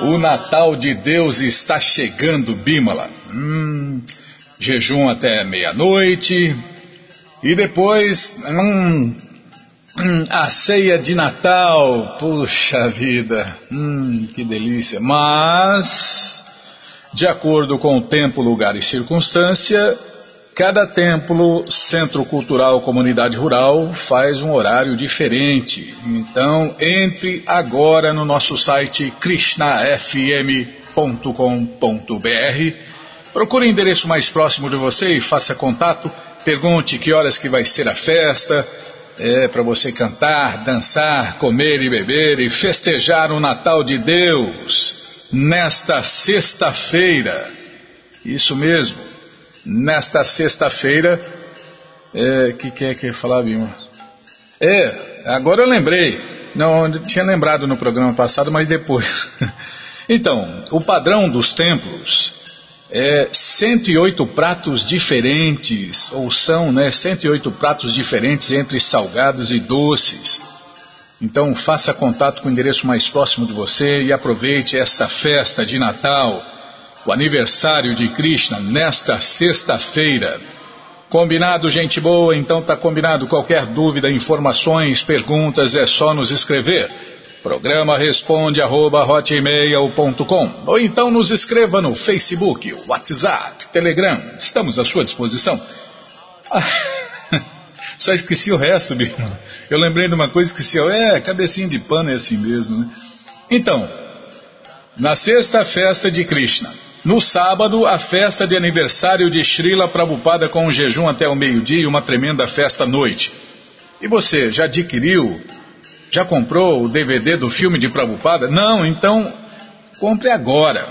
O Natal de Deus está chegando, Bimala. Hum, jejum até meia-noite. E depois, hum, hum, a ceia de Natal. Puxa vida, hum, que delícia. Mas, de acordo com o tempo, lugar e circunstância, Cada templo, centro cultural, comunidade rural faz um horário diferente. Então, entre agora no nosso site krishnafm.com.br, procure o endereço mais próximo de você e faça contato. Pergunte que horas que vai ser a festa, é para você cantar, dançar, comer e beber e festejar o Natal de Deus nesta sexta-feira. Isso mesmo nesta sexta-feira. É, que quer que falar, Bima? É, agora eu lembrei. Não, eu tinha lembrado no programa passado, mas depois. então, o padrão dos templos é 108 pratos diferentes, ou são, né, 108 pratos diferentes entre salgados e doces. Então, faça contato com o endereço mais próximo de você e aproveite essa festa de Natal o aniversário de Krishna nesta sexta-feira. Combinado, gente boa? Então tá combinado. Qualquer dúvida, informações, perguntas, é só nos escrever. Programa responde arroba, ou então nos escreva no Facebook, WhatsApp, Telegram. Estamos à sua disposição. Ah, só esqueci o resto, irmão. Eu lembrei de uma coisa, esqueci. É, cabecinha de pano é assim mesmo, né? Então, na sexta festa de Krishna, no sábado, a festa de aniversário de Srila Prabhupada com um jejum até o meio-dia e uma tremenda festa à noite. E você, já adquiriu? Já comprou o DVD do filme de Prabhupada? Não? Então, compre agora.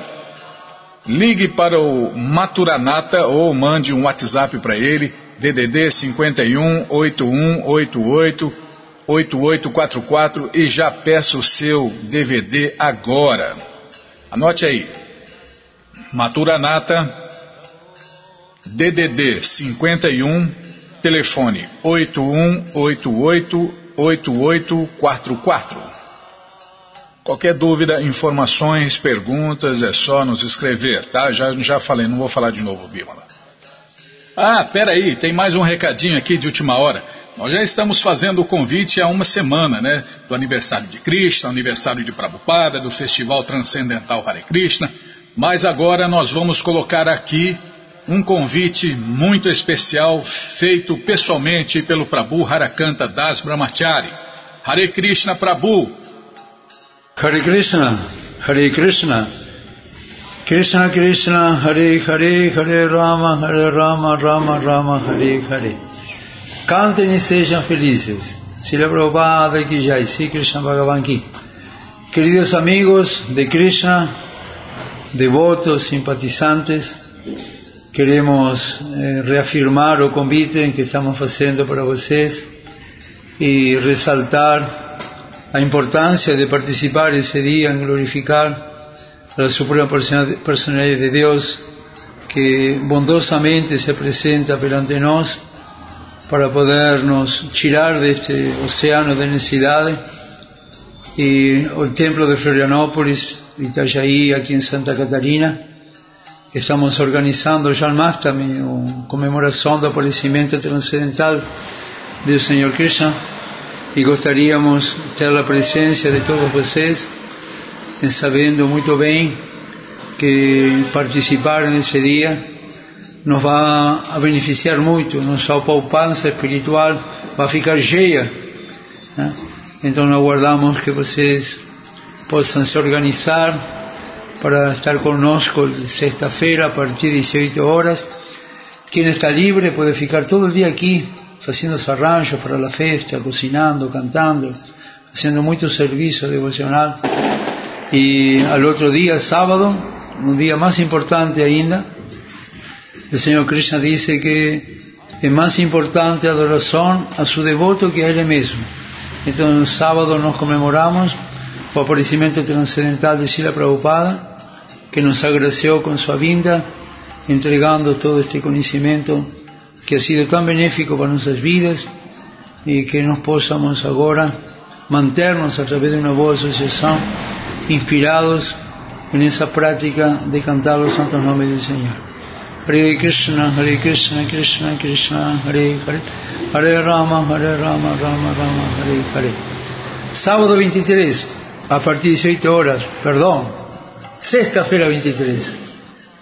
Ligue para o Maturanata ou mande um WhatsApp para ele, DDD 51 8188 8844 e já peça o seu DVD agora. Anote aí, Maturanata, DDD 51, telefone 81888844. Qualquer dúvida, informações, perguntas, é só nos escrever, tá? Já, já falei, não vou falar de novo, Bímola. Ah, peraí, tem mais um recadinho aqui de última hora. Nós já estamos fazendo o convite há uma semana, né? Do aniversário de Krishna, aniversário de Prabhupada, do Festival Transcendental Hare Krishna. Mas agora nós vamos colocar aqui um convite muito especial feito pessoalmente pelo Prabhu Harakanta Das Brahmachari. Hare Krishna Prabhu. Hare Krishna, Hare Krishna. Krishna Krishna, Hare Hare, Hare Rama, Hare Rama, Rama Rama, Hare Hare. Cantem e sejam felizes. Sila Prabhupada que jai, Sri Krishna Bhagavan ki. Queridos amigos de Krishna, devotos, simpatizantes, queremos eh, reafirmar o convite que estamos haciendo para vocês y resaltar la importancia de participar ese día en glorificar la Suprema Personalidad de Dios que bondosamente se presenta delante nosotros para podernos tirar de este océano de necesidades y el templo de Florianópolis Itajaí, aquí en Santa Catarina. Estamos organizando ya más también una conmemoración del aparecimiento transcendental del Señor Krishna y gostaríamos tener la presencia de todos ustedes, sabiendo muy bien que participar en ese día nos va a beneficiar mucho, nuestra poupança espiritual va a ficar cheia. Entonces aguardamos que ustedes possam se organizar para estar conosco sexta-feira a partir de 18 horas. Quem está livre pode ficar todo o dia aqui fazendo os arranjos para a festa, cozinhando, cantando, fazendo muito serviço devocional. E ao outro dia, sábado, um dia mais importante ainda, o Senhor Krishna disse que é mais importante a adoração a seu devoto que a Ele mesmo. Então, no sábado nós comemoramos o aparecimiento transcendental de Sila Prabhupada, que nos agració con su vinda, entregando todo este conocimiento que ha sido tan benéfico para nuestras vidas y que nos podamos ahora mantenernos a través de una boa asociación inspirados en esa práctica de cantar los santos nombres del Señor. Hare Krishna, Hare Krishna, Krishna Krishna, Hare Hare, Hare Rama, Hare Rama, Rama Rama, Hare Hare. Sábado 23, a partir de 18 horas, perdón, sexta-feira 23.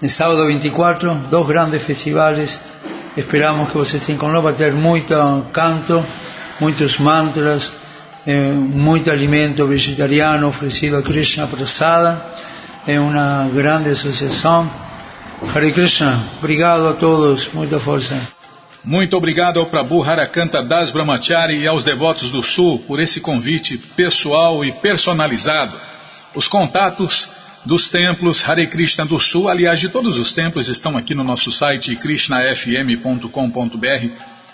El sábado 24, dos grandes festivales. Esperamos que vocês tenham conosco, vai ter muito canto, muitos mantras, eh, muito alimento vegetariano oferecido a Krishna Prasada. É uma grande associação. Hare Krishna, obrigado a todos, muita força. Muito obrigado ao Prabhu Harakanta Das Brahmachari e aos devotos do Sul por esse convite pessoal e personalizado. Os contatos dos templos Hare Krishna do Sul, aliás, de todos os templos, estão aqui no nosso site krishnafm.com.br,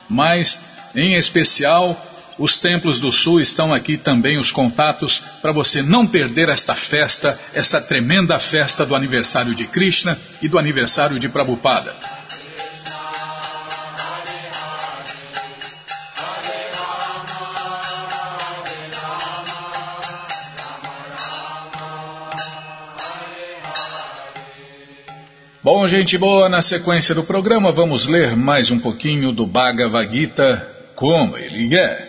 mas, em especial, os templos do Sul estão aqui também os contatos para você não perder esta festa, essa tremenda festa do aniversário de Krishna e do aniversário de Prabhupada. Bom, gente boa, na sequência do programa vamos ler mais um pouquinho do Bhagavad Gita como ele é.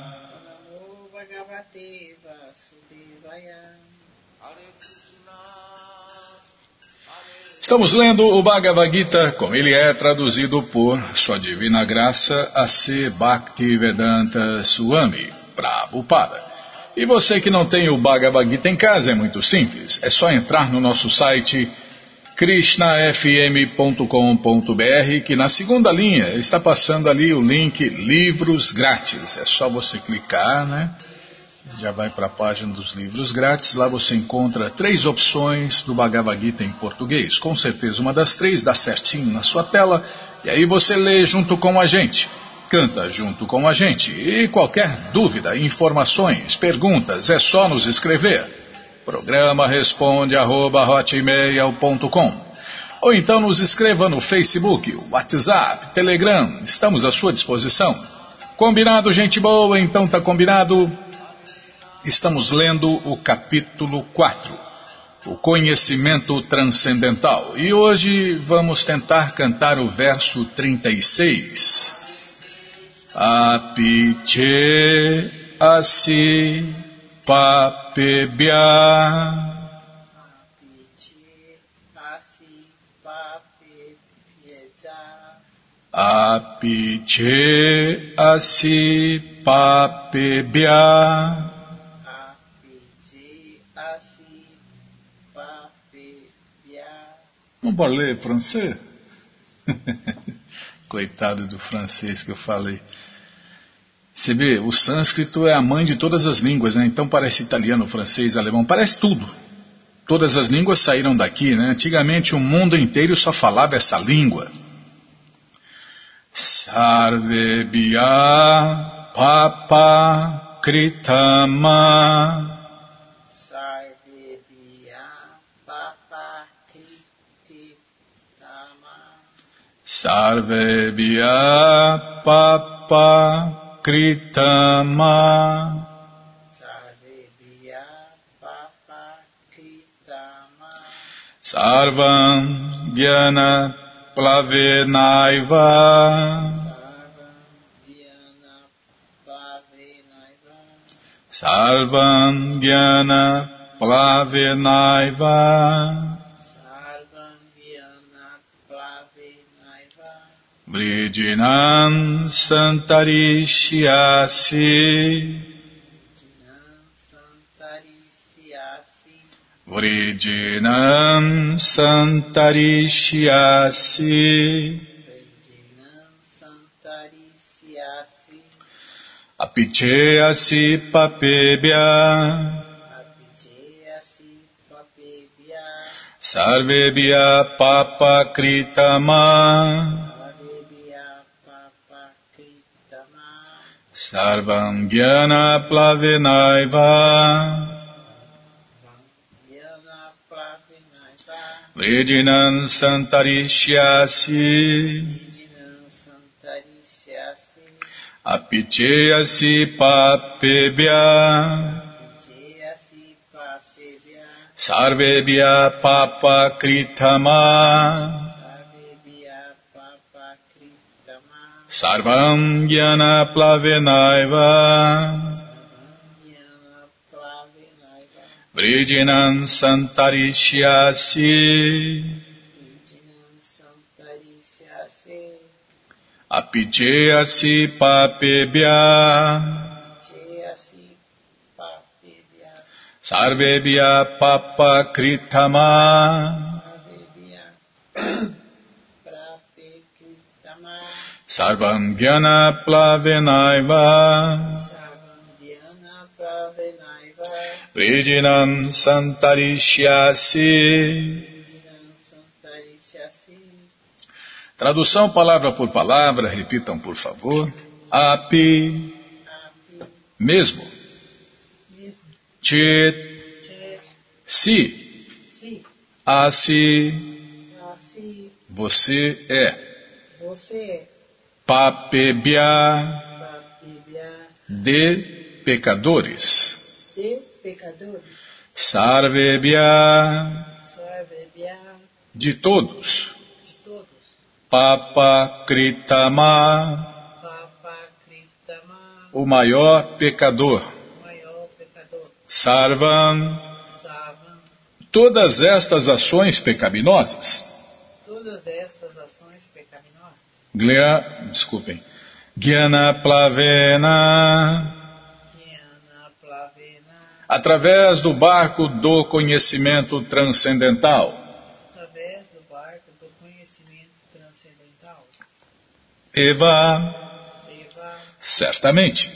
Estamos lendo o Bhagavad Gita como ele é traduzido por Sua Divina Graça A.C. Bhaktivedanta Swami Prabhupada. E você que não tem o Bhagavad Gita em casa é muito simples, é só entrar no nosso site krishnafm.com.br, que na segunda linha está passando ali o link Livros Grátis. É só você clicar, né? Já vai para a página dos livros grátis. Lá você encontra três opções do Bhagavad Gita em português. Com certeza uma das três dá certinho na sua tela. E aí você lê junto com a gente. Canta junto com a gente. E qualquer dúvida, informações, perguntas, é só nos escrever. Programa responde arroba ou então nos escreva no Facebook, WhatsApp, Telegram, estamos à sua disposição. Combinado, gente boa? Então tá combinado. Estamos lendo o capítulo 4, o conhecimento transcendental. E hoje vamos tentar cantar o verso 36. Apiche asi papebya Apiche asi papebya Pode ler francês? Coitado do francês que eu falei. Você vê, o sânscrito é a mãe de todas as línguas, né? Então parece italiano, francês, alemão, parece tudo. Todas as línguas saíram daqui, né? Antigamente o mundo inteiro só falava essa língua. Sarvebhya Papa Kritama Sarvebhya Papa Kritama. Sarvam Jnana Plavenaiva. Sarvam Jnana Plavenaiva Vrijinam Santarishyasi Vrijinam Santarishyasi Apicheasi papebya Sarvebhya Papa Kritama Sarvam Jnana Plavinaiva Vedinan Santarishyasi. Apicheyasi Papebhya. Sarvebhya Papa Kritama Sarvam Jnana Plavenaiva Vrijinam Santarishyasi Apijeyasi Papebhya. Sarvebhya Papa Kritama Sarvam Jnana Plavenaiva Vrijinam Santarishyasi Tradução palavra por palavra, repitam por favor. Api, mesmo. Chit, si, assim, você é. Papebia, de pecadores. Sarvebia, de todos. Papa Kritama, o maior pecador. Sarvam, todas estas ações pecaminosas. Todas estas ações pecaminosas. Glea, desculpem. Gyana Plavena. Através do barco do conhecimento transcendental. Eva, certamente.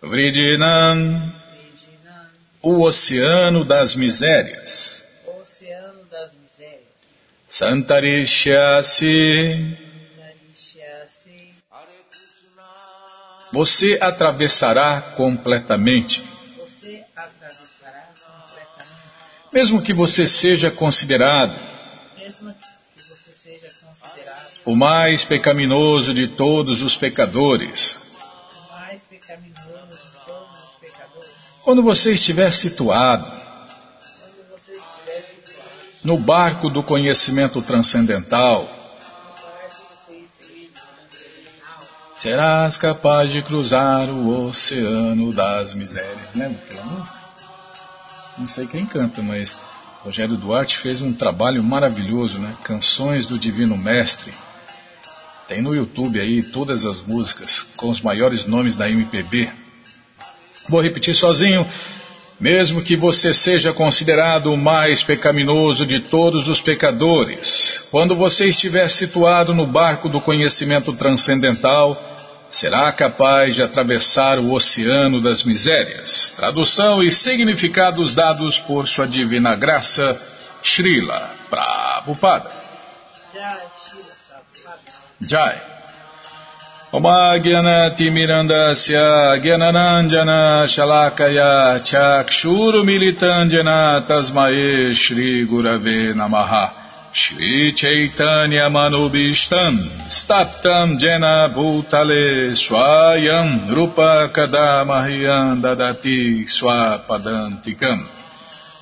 Vrijinam, o oceano das misérias. Santarishyasi, você atravessará completamente. Mesmo que você seja considerado. O mais pecaminoso de todos os pecadores. Quando você estiver situado. no barco do conhecimento transcendental, serás capaz de cruzar o oceano das misérias. Lembra aquela música? Não sei quem canta, mas Rogério Duarte fez um trabalho maravilhoso, né? Canções do Divino Mestre. Tem no YouTube aí todas as músicas com os maiores nomes da MPB. Vou repetir sozinho. Mesmo que você seja considerado o mais pecaminoso de todos os pecadores, quando você estiver situado no barco do conhecimento transcendental, será capaz de atravessar o oceano das misérias. Tradução e significados dados por sua divina graça, Srila Prabhupada. Jai. Oma Gyanati Mirandasya Gyananandjana Shalakaya Chakshuru Militandjana Tasmae Shri Chaitanya Manubishtam Staptam Jena Bhutale Swayam Rupa Kadamahyam Dadati Swapadantikam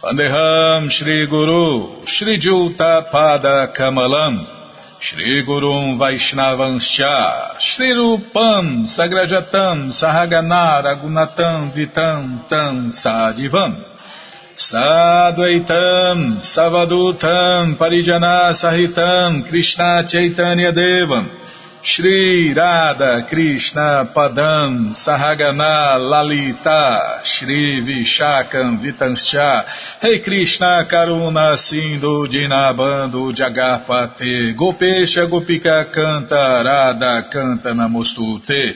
Pandeham Shri Guru Shri Juta Pada Kamalam Shri Gurum Vaishnavanscha, Shri Rupam Sagrajatam Sahagana Ragunatam Vitam Tam Sadivam Sadvaitam Savadutam Parijana Sahitam Krishna Chaitanya Devam Shri Radha Krishna Padam Sahagana Lalita Shri Vishakam Vitanscha Rei Krishna Karuna Sindhu Dinabando Jagarpate Gopesha Gopika Canta Radha Canta Namostute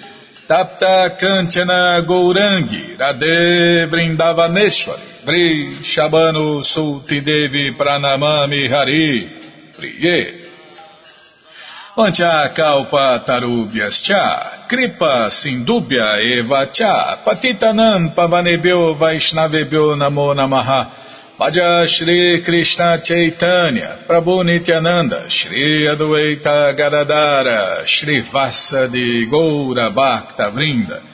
Tapta Kanchana Gourangi Radhe Vrindavaneshwari Vri Shabano Sulti Devi Pranamami Hari Priye. Vancha Kalpa Tarubhyascha Kripa Sindubhya Eva Cha Patitanam Pavanebhyo Vaishnavebhyo Namo Namaha. Bhaja Shri Krishna Chaitanya Prabhu Nityananda Shri Adwaita Gadadara Shri Vasa de Goura Bhakta Vrinda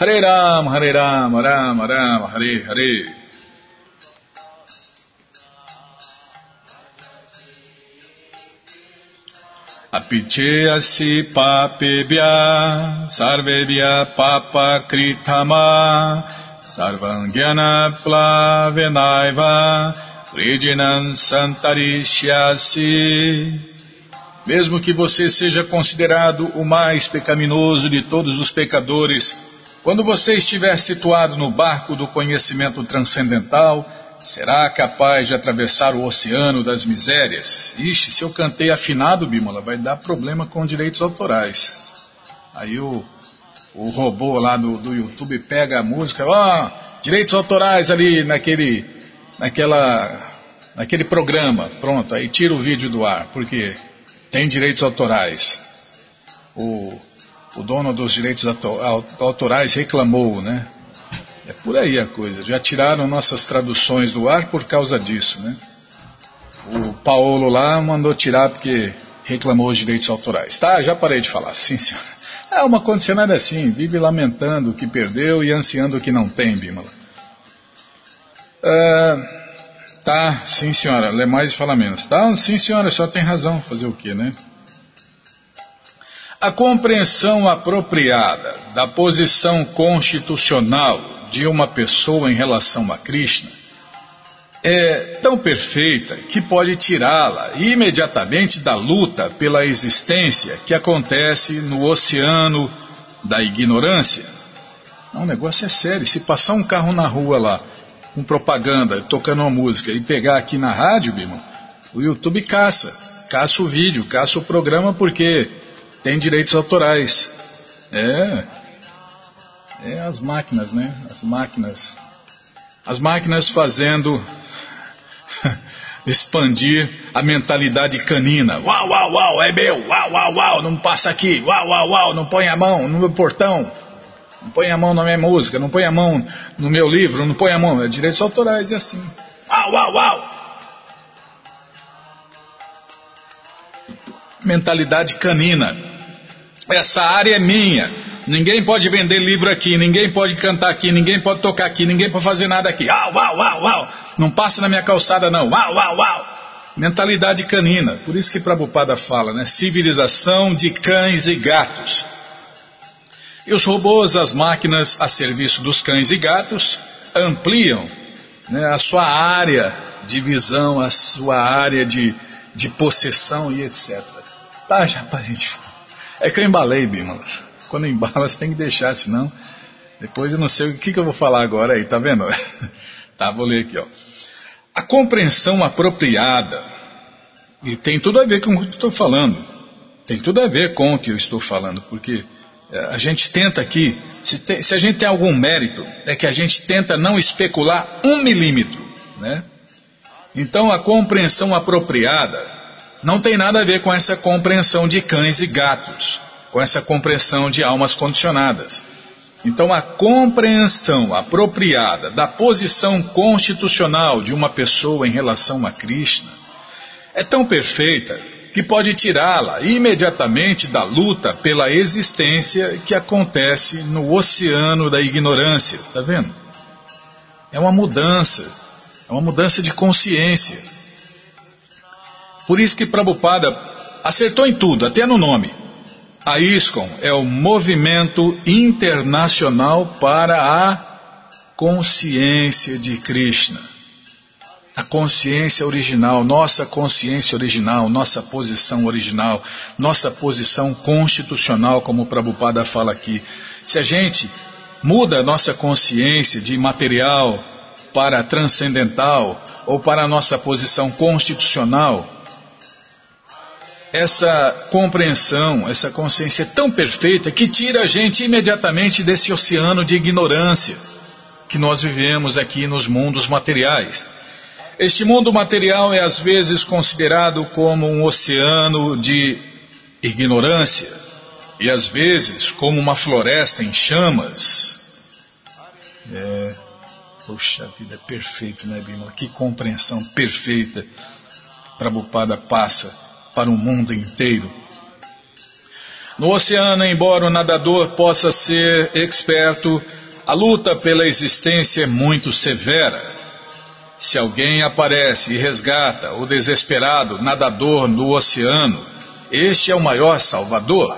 Hare Ram Hare Ram Ram Ram Hare Hare. Apicheasi papebhya sarvebhya papa kritama Sarvangyana Plavenaiva Vridinan Santarishyasi. Mesmo que você seja considerado o mais pecaminoso de todos os pecadores, quando você estiver situado no barco do conhecimento transcendental, será capaz de atravessar o oceano das misérias. Ixi, se eu cantei afinado, Bímola, vai dar problema com direitos autorais. Aí o o robô lá do, do YouTube pega a música, ó, oh, direitos autorais ali naquele, naquela, naquele programa, pronto, aí tira o vídeo do ar, porque tem direitos autorais. O, o dono dos direitos autorais reclamou, né? É por aí a coisa. Já tiraram nossas traduções do ar por causa disso, né? O Paulo lá mandou tirar porque reclamou os direitos autorais. Tá, já parei de falar. Sim, senhor. É uma condicionada assim, vive lamentando o que perdeu e ansiando o que não tem, Bímola. Uh, tá, sim senhora, lê mais e fala menos. Tá, sim senhora, só tem razão, fazer o que, né? A compreensão apropriada da posição constitucional de uma pessoa em relação a Krishna é tão perfeita que pode tirá-la imediatamente da luta pela existência que acontece no oceano da ignorância. O negócio é sério. Se passar um carro na rua lá, com propaganda, tocando uma música, e pegar aqui na rádio, o YouTube caça. Caça o vídeo, caça o programa, porque tem direitos autorais. É. É as máquinas, né? As máquinas. As máquinas fazendo expandir a mentalidade canina. Uau, uau, uau, é meu, uau, uau, uau, não passa aqui, uau, uau, uau, não põe a mão no meu portão, não põe a mão na minha música, não põe a mão no meu livro, não põe a mão, é direitos autorais, é assim. Uau, uau, uau. Mentalidade canina. Essa área é minha. Ninguém pode vender livro aqui, ninguém pode cantar aqui, ninguém pode tocar aqui, ninguém pode fazer nada aqui. Uau, uau, uau, uau. Não passa na minha calçada, não. Uau, uau, uau. Mentalidade canina. Por isso que Prabhupada fala, né? Civilização de cães e gatos. E os robôs, as máquinas a serviço dos cães e gatos, ampliam né, a sua área de visão, a sua área de, de possessão e etc. Tá, já parei. É que eu embalei, Bimala. Quando embala, você tem que deixar, senão depois eu não sei o que, que eu vou falar agora aí, tá vendo? Tá, vou ler aqui, ó. A compreensão apropriada, e tem tudo a ver com o que eu estou falando, tem tudo a ver com o que eu estou falando, porque eh, a gente tenta aqui, se, tem, se a gente tem algum mérito, é que a gente tenta não especular um milímetro, né? Então a compreensão apropriada não tem nada a ver com essa compreensão de cães e gatos, com essa compreensão de almas condicionadas. Então, a compreensão apropriada da posição constitucional de uma pessoa em relação a Krishna é tão perfeita que pode tirá-la imediatamente da luta pela existência que acontece no oceano da ignorância. Está vendo? É uma mudança, é uma mudança de consciência. Por isso que Prabhupada acertou em tudo, até no nome. A ISCOM é o Movimento Internacional para a Consciência de Krishna. a consciência original, nossa consciência original, nossa posição original, nossa posição constitucional, como Prabhupada fala aqui. Se a gente muda a nossa consciência de material para transcendental ou para a nossa posição constitucional, essa compreensão, essa consciência tão perfeita que tira a gente imediatamente desse oceano de ignorância que nós vivemos aqui nos mundos materiais. Este mundo material é às vezes considerado como um oceano de ignorância e às vezes como uma floresta em chamas. É, poxa vida, é perfeito, né, Bima? Que compreensão perfeita Prabhupada passa para o mundo inteiro. No oceano, embora o nadador possa ser experto, a luta pela existência é muito severa. Se alguém aparece e resgata o desesperado nadador no oceano, este é o maior salvador.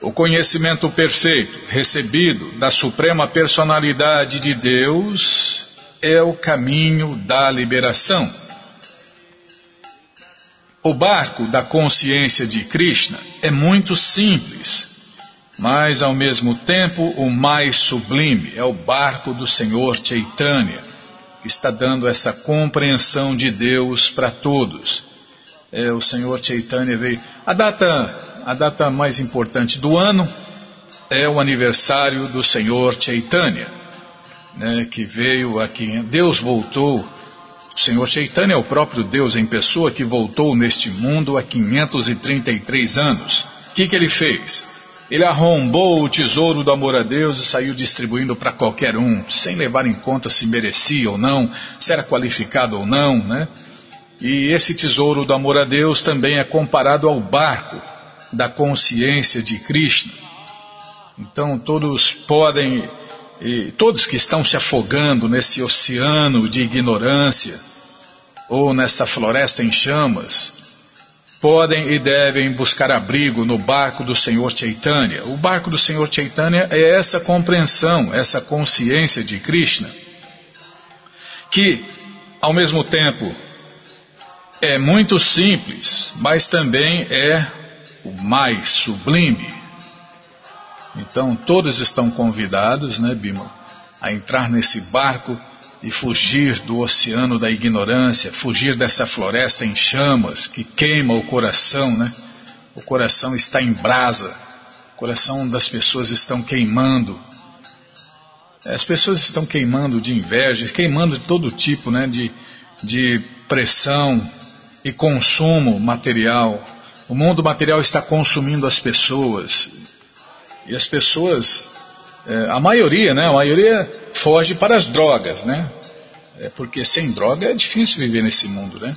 O conhecimento perfeito recebido da Suprema Personalidade de Deus é o caminho da liberação. O barco da consciência de Krishna é muito simples, mas ao mesmo tempo o mais sublime é o barco do Senhor Chaitanya, que está dando essa compreensão de Deus para todos. É, o Senhor Chaitanya veio. A data, a data mais importante do ano é o aniversário do Senhor Chaitanya, né, que veio aqui. Deus voltou o Senhor Chaitanya é o próprio Deus em pessoa que voltou neste mundo há 533 anos. O que, que ele fez? Ele arrombou o tesouro do amor a Deus e saiu distribuindo para qualquer um, sem levar em conta se merecia ou não, se era qualificado ou não, né? E esse tesouro do amor a Deus também é comparado ao barco da consciência de Krishna. Então todos podem e todos que estão se afogando nesse oceano de ignorância ou nessa floresta em chamas, podem e devem buscar abrigo no barco do Senhor Chaitanya. O barco do Senhor Chaitanya é essa compreensão, essa consciência de Krishna, que, ao mesmo tempo, é muito simples, mas também é o mais sublime. Então todos estão convidados, né, Bima, a entrar nesse barco e fugir do oceano da ignorância, fugir dessa floresta em chamas que queima o coração, né? O coração está em brasa, o coração das pessoas estão queimando. As pessoas estão queimando de inveja, queimando de todo tipo, né? De, de pressão e consumo material. O mundo material está consumindo as pessoas, e as pessoas, é, a maioria, né? A maioria foge para as drogas, né? É porque sem droga é difícil viver nesse mundo, né?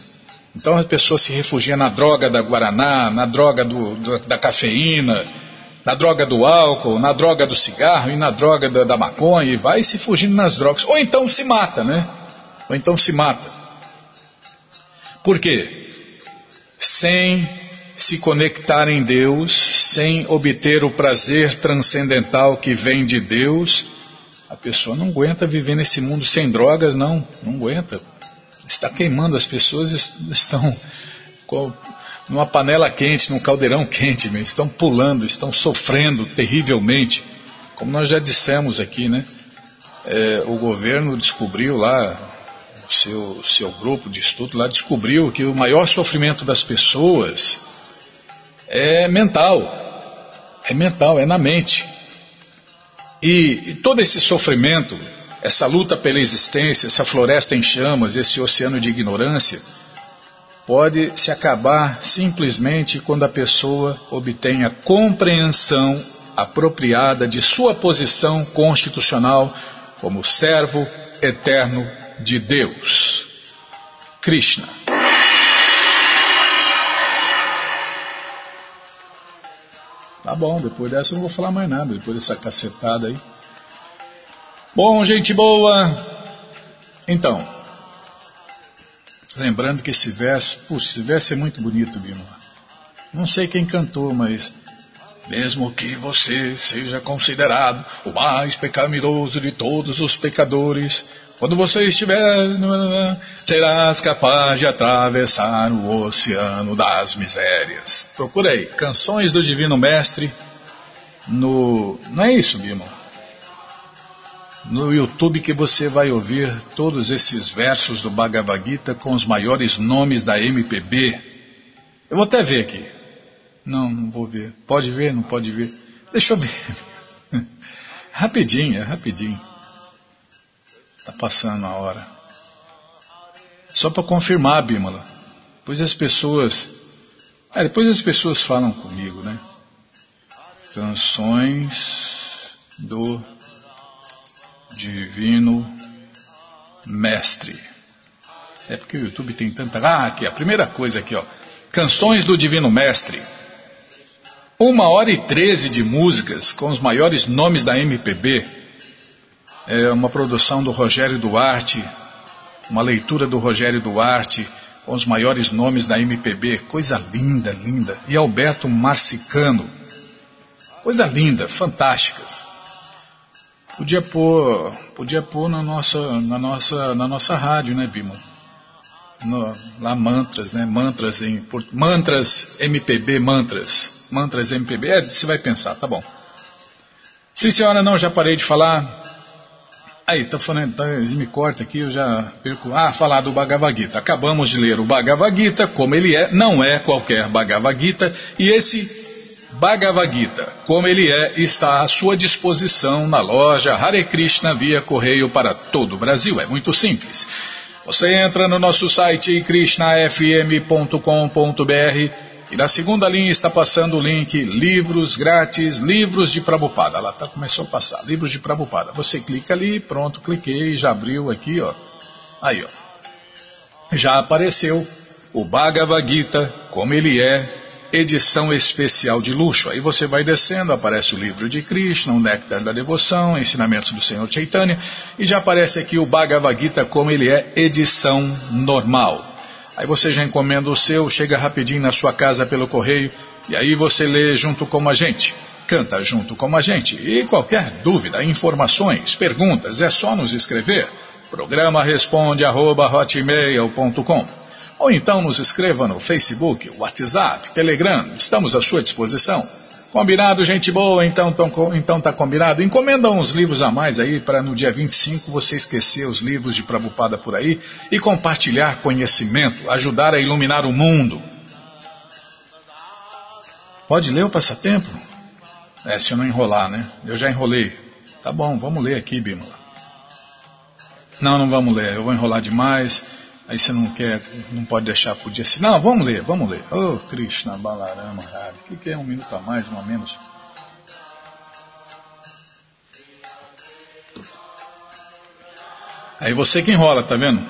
Então a pessoa se refugia na droga da guaraná, na droga do, do, da cafeína, na droga do álcool, na droga do cigarro e na droga da, da maconha e vai se fugindo nas drogas. Ou então se mata, né? Ou então se mata. Por quê? Sem se conectar em Deus sem obter o prazer transcendental que vem de Deus, a pessoa não aguenta viver nesse mundo sem drogas, não, não aguenta. Está queimando, as pessoas estão numa panela quente, num caldeirão quente, estão pulando, estão sofrendo terrivelmente. Como nós já dissemos aqui, né? É, o governo descobriu lá, seu, seu grupo de estudo lá descobriu que o maior sofrimento das pessoas é mental. É mental, é na mente. E, e todo esse sofrimento, essa luta pela existência, essa floresta em chamas, esse oceano de ignorância, pode se acabar simplesmente quando a pessoa obtém a compreensão apropriada de sua posição constitucional como servo eterno de Deus. Krishna. Tá bom, depois dessa eu não vou falar mais nada, depois dessa cacetada aí. Bom, gente boa. Então, lembrando que esse verso, puxa, esse verso é muito bonito, Bima. Não sei quem cantou, mas mesmo que você seja considerado o mais pecaminoso de todos os pecadores, quando você estiver, serás capaz de atravessar o oceano das misérias. Procura aí, Canções do Divino Mestre, no. Não é isso, Bimo? No YouTube que você vai ouvir todos esses versos do Bhagavad Gita com os maiores nomes da MPB. Eu vou até ver aqui. Não, não vou ver. Pode ver, não pode ver. Deixa eu ver. rapidinho, é rapidinho. Está passando a hora. Só para confirmar, Bímola. Depois as pessoas. É, depois as pessoas falam comigo, né? Canções do Divino Mestre. É porque o YouTube tem tanta. Ah, aqui, a primeira coisa aqui, ó. Canções do Divino Mestre. Uma hora e treze de músicas com os maiores nomes da MPB é uma produção do Rogério Duarte, uma leitura do Rogério Duarte, com os maiores nomes da MPB, coisa linda, linda. E Alberto Marcicano, coisa linda, fantástica. Podia pôr, podia pôr na nossa, na nossa, na nossa rádio, né, Bimo? No, lá mantras, né? Mantras em mantras MPB, mantras, mantras MPB. É, você vai pensar, tá bom. Sim, senhora, não, já parei de falar. Aí, tá falando, tá, me corta aqui, eu já perco. Ah, falar do Bhagavad Gita. Acabamos de ler o Bhagavad Gita, como ele é, não é qualquer Bhagavad Gita, e esse Bhagavad Gita, como ele é, está à sua disposição na loja Hare Krishna via correio para todo o Brasil. É muito simples. Você entra no nosso site krishnafm.com.br e na segunda linha está passando o link Livros Grátis, Livros de Prabupada. Lá tá, começou a passar, Livros de Prabupada. Você clica ali, pronto, cliquei, já abriu aqui, ó. Aí, ó. Já apareceu o Bhagavad Gita, como ele é, edição especial de luxo. Aí você vai descendo, aparece o livro de Krishna, o Néctar da Devoção, Ensinamentos do Senhor Chaitanya, e já aparece aqui o Bhagavad Gita, como ele é, edição normal. Aí você já encomenda o seu, chega rapidinho na sua casa pelo correio e aí você lê junto com a gente, canta junto com a gente. E qualquer dúvida, informações, perguntas, é só nos escrever. Programa responde arroba, ou então nos escreva no Facebook, WhatsApp, Telegram, estamos à sua disposição. Combinado, gente boa? Então, então tá combinado. Encomenda uns livros a mais aí para no dia 25 você esquecer os livros de Prabupada por aí e compartilhar conhecimento, ajudar a iluminar o mundo. Pode ler o passatempo? É, se eu não enrolar, né? Eu já enrolei. Tá bom, vamos ler aqui, Bímola. Não, não vamos ler. Eu vou enrolar demais. Aí você não quer, não pode deixar por dia assim. Não, vamos ler, vamos ler. Oh, Krishna Balarama Radha. O que, que é um minuto a mais, um a menos? Aí você que enrola, tá vendo?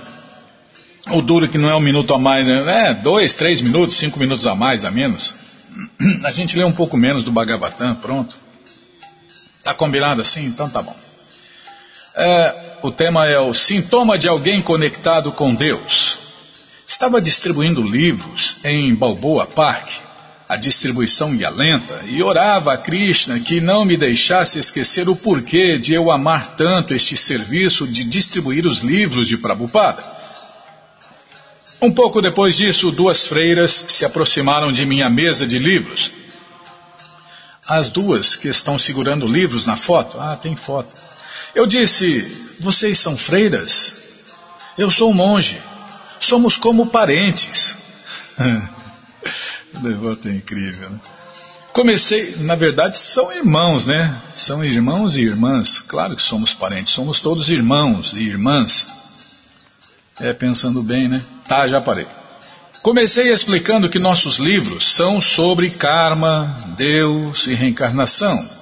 O duro que não é um minuto a mais, né? é dois, três minutos, cinco minutos a mais, a menos. A gente lê um pouco menos do Bhagavatam, pronto. Tá combinado assim? Então tá bom. É, o tema é o sintoma de alguém conectado com Deus. Estava distribuindo livros em Balboa Park. A distribuição ia lenta e orava a Krishna que não me deixasse esquecer o porquê de eu amar tanto este serviço de distribuir os livros de Prabhupada. Um pouco depois disso, duas freiras se aproximaram de minha mesa de livros. As duas que estão segurando livros na foto. Ah, tem foto eu disse: Vocês são freiras? Eu sou um monge. Somos como parentes. devoto é incrível, né? Comecei, na verdade, são irmãos, né? São irmãos e irmãs. Claro que somos parentes, somos todos irmãos e irmãs. É, pensando bem, né? Tá, já parei. Comecei explicando que nossos livros são sobre karma, Deus e reencarnação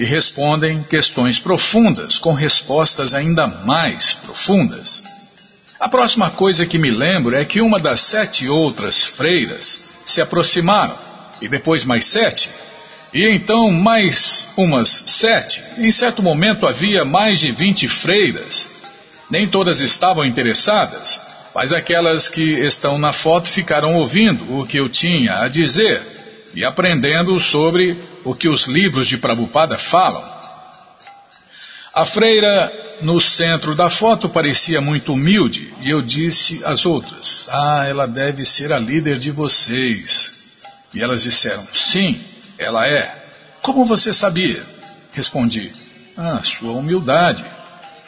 e respondem questões profundas, com respostas ainda mais profundas. A próxima coisa que me lembro é que uma das sete outras freiras se aproximaram, e depois mais sete, e então mais umas sete. Em certo momento havia mais de vinte freiras. Nem todas estavam interessadas, mas aquelas que estão na foto ficaram ouvindo o que eu tinha a dizer e aprendendo sobre o que os livros de Prabhupada falam. A freira no centro da foto parecia muito humilde e eu disse às outras: Ah, ela deve ser a líder de vocês. E elas disseram: Sim, ela é. Como você sabia? Respondi: Ah, sua humildade.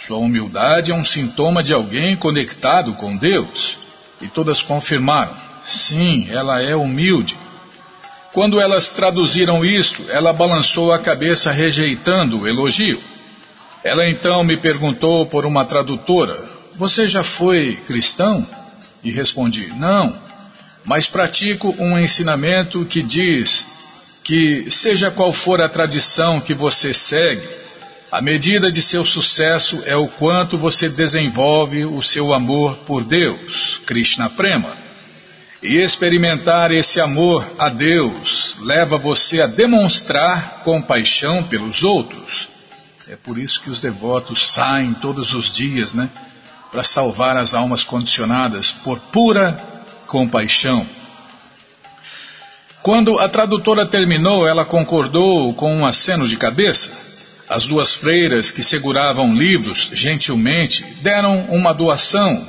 Sua humildade é um sintoma de alguém conectado com Deus. E todas confirmaram: Sim, ela é humilde. Quando elas traduziram isto, ela balançou a cabeça rejeitando o elogio. Ela então me perguntou por uma tradutora: Você já foi cristão? E respondi: Não, mas pratico um ensinamento que diz que, seja qual for a tradição que você segue, a medida de seu sucesso é o quanto você desenvolve o seu amor por Deus, Krishna Prema. E experimentar esse amor a Deus leva você a demonstrar compaixão pelos outros. É por isso que os devotos saem todos os dias, né? Para salvar as almas condicionadas por pura compaixão. Quando a tradutora terminou, ela concordou com um aceno de cabeça. As duas freiras que seguravam livros, gentilmente, deram uma doação,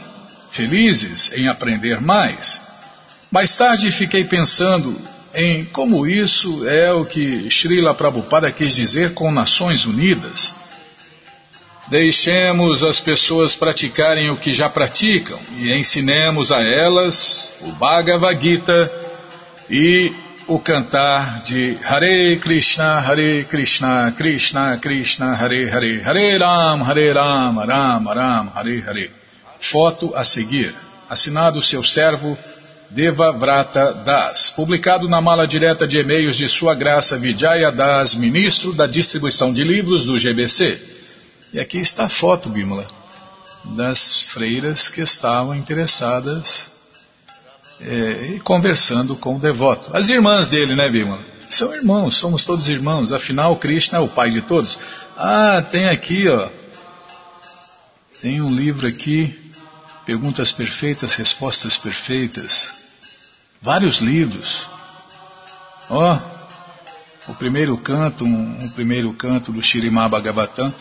felizes em aprender mais. Mais tarde fiquei pensando em como isso é o que Srila Prabhupada quis dizer com Nações Unidas. Deixemos as pessoas praticarem o que já praticam e ensinemos a elas o Bhagavad Gita e o cantar de Hare Krishna, Hare Krishna, Krishna Krishna, Hare Hare, Hare Ram, Hare Ram, Ram Ram, Hare Hare. Foto a seguir. Assinado seu servo Deva Vrata Das, publicado na mala direta de e-mails de Sua Graça Vijaya Das, ministro da distribuição de livros do GBC. E aqui está a foto, Bímola, das freiras que estavam interessadas é, conversando com o devoto. As irmãs dele, né, Bímola? São irmãos, somos todos irmãos, afinal Krishna é o pai de todos. Ah, tem aqui, ó. Tem um livro aqui, Perguntas Perfeitas, Respostas Perfeitas vários livros. Ó, oh, o primeiro canto, um, um, primeiro canto do Shirimá Bhagavatam.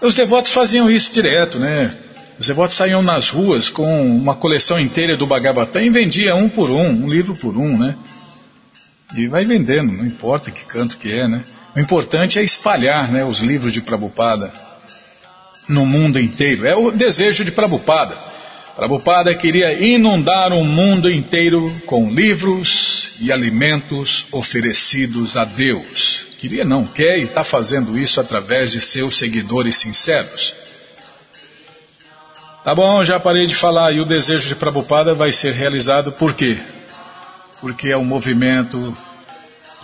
Os devotos faziam isso direto, né? Os devotos saíam nas ruas com uma coleção inteira do Bhagavatam e vendia um por um, um livro por um, né? E vai vendendo, não importa que canto que é, né? O importante é espalhar né, os livros de Prabhupada no mundo inteiro. É o desejo de Prabhupada. Prabhupada queria inundar o mundo inteiro com livros e alimentos oferecidos a Deus. Queria não, quer e está fazendo isso através de seus seguidores sinceros. Tá bom, já parei de falar e o desejo de Prabhupada vai ser realizado por quê? Porque é um movimento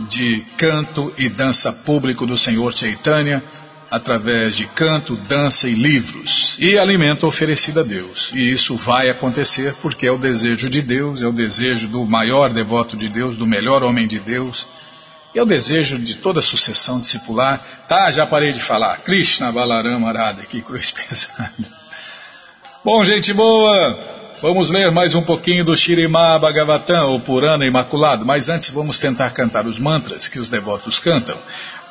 de canto e dança público do Senhor Chaitanya através de canto, dança e livros, e alimento oferecido a Deus. E isso vai acontecer porque é o desejo de Deus, é o desejo do maior devoto de Deus, do melhor homem de Deus, é o desejo de toda a sucessão discipular. Tá, já parei de falar. Krishna Balarama Arada, que cruz pesada. Bom, gente boa, vamos ler mais um pouquinho do Shirimá Bhagavatam, o Purana Imaculado, mas antes vamos tentar cantar os mantras que os devotos cantam.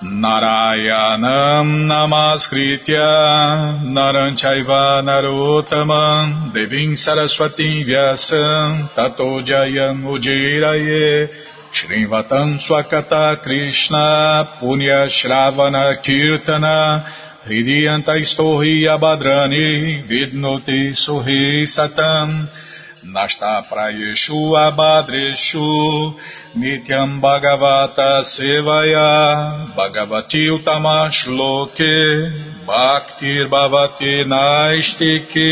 Narayanam Namaskritya Naranchaiva Narotaman Devim Saraswati Vyasam Tato Jayam Ujiraye Shrivatam Swakata Krishna Punya Shravana Kirtana Hridiyanta Istohi Abhadrani Vidnoti Suhi Satam Nasta Prayeshu Abhadreshu Nityam Bhagavata Sevaya Bhagavati Utamashloke Bhaktir Bhavati Naistike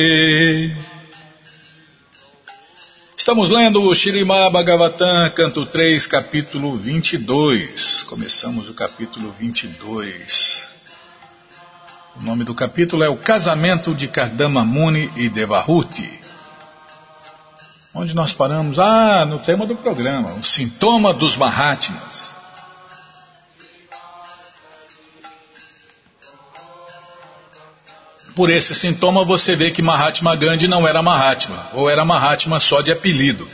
Estamos lendo o Shirimá Bhagavatam, canto 3, capítulo 22. Começamos o capítulo 22. O nome do capítulo é O Casamento de Kardama Muni e Devahuti. Onde nós paramos? Ah, no tema do programa, o sintoma dos Mahatmas. Por esse sintoma você vê que Mahatma Gandhi não era Mahatma, ou era Mahatma só de apelido.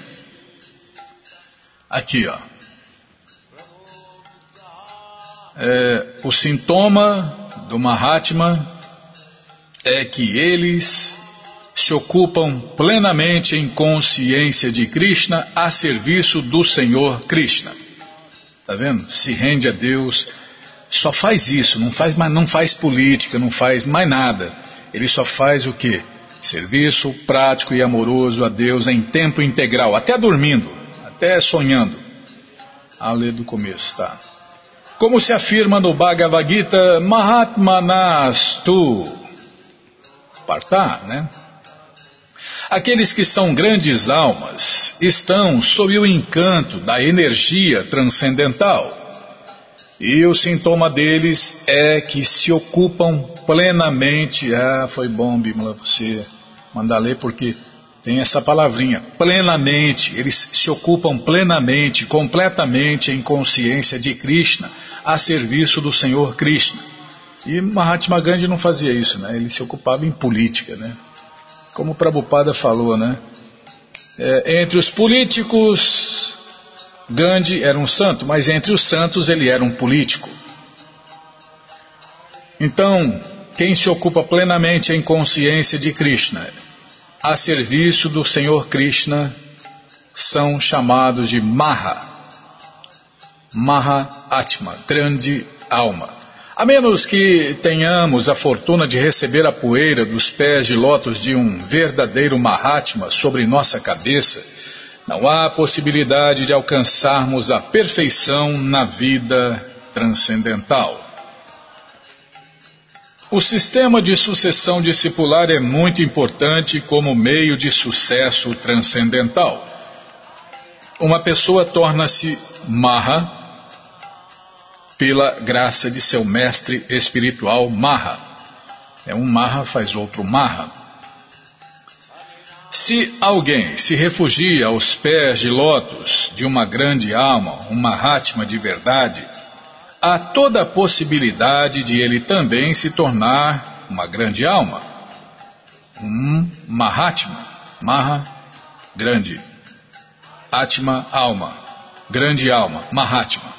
Aqui, ó. é, o sintoma do Mahatma é que eles se ocupam plenamente em consciência de Krishna a serviço do Senhor Krishna. Tá vendo? Se rende a Deus, só faz isso, não faz, não faz política, não faz mais nada. Ele só faz o que? Serviço prático e amoroso a Deus em tempo integral, até dormindo, até sonhando. A ler do começo, tá? Como se afirma no Bhagavad Gita, Mahatmanastu. Partá, né? Aqueles que são grandes almas estão sob o encanto da energia transcendental. E o sintoma deles é que se ocupam plenamente. Ah, foi bom, Bimala, você mandar ler, porque tem essa palavrinha, plenamente. Eles se ocupam plenamente, completamente em consciência de Krishna, a serviço do Senhor Krishna. E Mahatma Gandhi não fazia isso, né? Ele se ocupava em política, né? Como Prabhupada falou, né? É, entre os políticos, Gandhi era um santo, mas entre os santos ele era um político. Então, quem se ocupa plenamente em consciência de Krishna, a serviço do Senhor Krishna, são chamados de Maha. Maha Atma, grande alma. A menos que tenhamos a fortuna de receber a poeira dos pés de lótus de um verdadeiro Mahatma sobre nossa cabeça, não há possibilidade de alcançarmos a perfeição na vida transcendental. O sistema de sucessão discipular é muito importante como meio de sucesso transcendental. Uma pessoa torna-se Maha pela graça de seu mestre espiritual Maha. É um Maha faz outro Maha. Se alguém se refugia aos pés de lótus de uma grande alma, um Mahatma de verdade, há toda a possibilidade de ele também se tornar uma grande alma. Um Mahatma, Maha, grande. Atma, alma. Grande alma, Mahatma.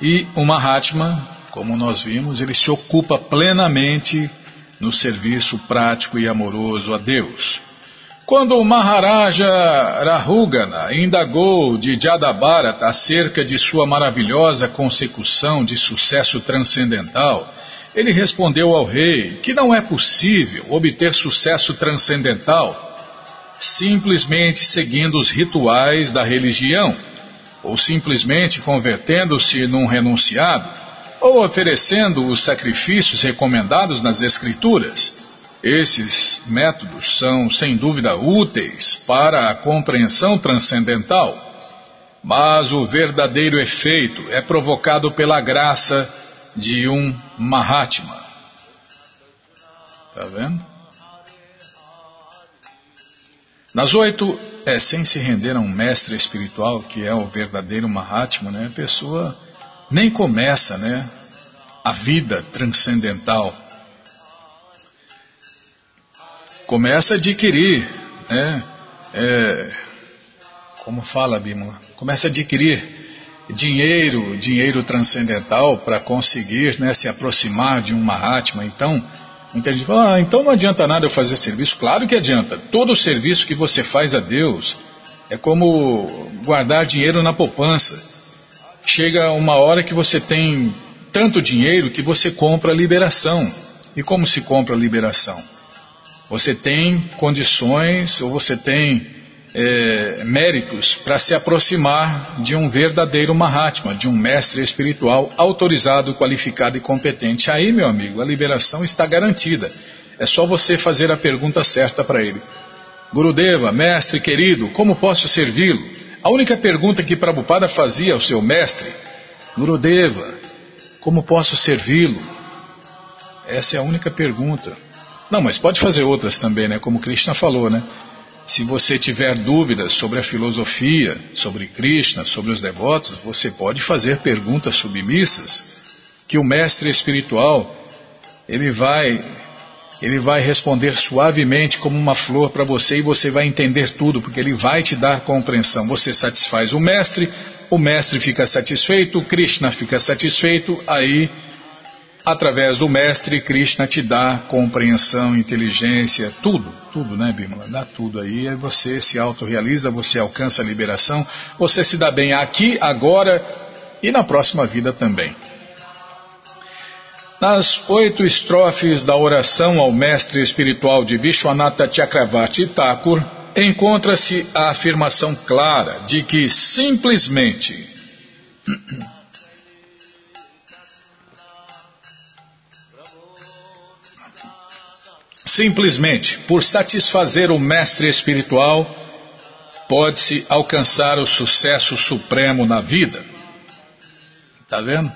E o Mahatma, como nós vimos, ele se ocupa plenamente no serviço prático e amoroso a Deus. Quando o Maharaja Rahugana indagou de Jadabharata acerca de sua maravilhosa consecução de sucesso transcendental, ele respondeu ao rei que não é possível obter sucesso transcendental simplesmente seguindo os rituais da religião ou simplesmente convertendo-se num renunciado, ou oferecendo os sacrifícios recomendados nas Escrituras. Esses métodos são, sem dúvida, úteis para a compreensão transcendental, mas o verdadeiro efeito é provocado pela graça de um Mahatma. Está vendo? Nas oito, é, sem se render a um mestre espiritual, que é o verdadeiro Mahatma, né, a pessoa nem começa né, a vida transcendental. Começa a adquirir, né, é, como fala Bímola, começa a adquirir dinheiro, dinheiro transcendental para conseguir né, se aproximar de um Mahatma. Então, Muita gente fala, ah, então não adianta nada eu fazer serviço. Claro que adianta. Todo serviço que você faz a Deus é como guardar dinheiro na poupança. Chega uma hora que você tem tanto dinheiro que você compra liberação. E como se compra liberação? Você tem condições ou você tem é, méritos para se aproximar de um verdadeiro Mahatma, de um mestre espiritual autorizado, qualificado e competente. Aí, meu amigo, a liberação está garantida. É só você fazer a pergunta certa para ele. Gurudeva, mestre querido, como posso servi-lo? A única pergunta que Prabhupada fazia ao seu mestre, Gurudeva, como posso servi-lo? Essa é a única pergunta. Não, mas pode fazer outras também, né? Como Krishna falou, né? Se você tiver dúvidas sobre a filosofia, sobre Krishna, sobre os devotos, você pode fazer perguntas submissas que o mestre espiritual ele vai ele vai responder suavemente como uma flor para você e você vai entender tudo, porque ele vai te dar compreensão. Você satisfaz o mestre o mestre fica satisfeito, Krishna fica satisfeito, aí, através do mestre, Krishna te dá compreensão, inteligência, tudo, tudo, né, Bimala? Dá tudo aí, aí você se autorrealiza, você alcança a liberação, você se dá bem aqui, agora e na próxima vida também. Nas oito estrofes da oração ao mestre espiritual de Vishwanatha Chakravarti Thakur, encontra-se a afirmação clara de que simplesmente simplesmente por satisfazer o mestre espiritual pode-se alcançar o sucesso supremo na vida. Está vendo?